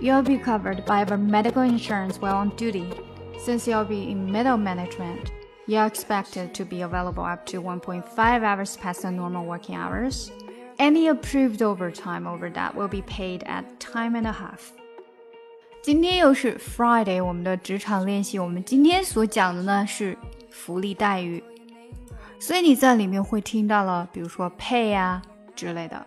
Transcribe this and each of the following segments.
you'll be covered by our medical insurance while on duty. Since you'll be in middle management, you're expected to be available up to 1.5 hours past the normal working hours. Any approved overtime over that will be paid at time and a half. 今天又是 Friday，我们的职场练习。我们今天所讲的呢是福利待遇，所以你在里面会听到了，比如说 pay 啊之类的。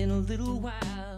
in a little while.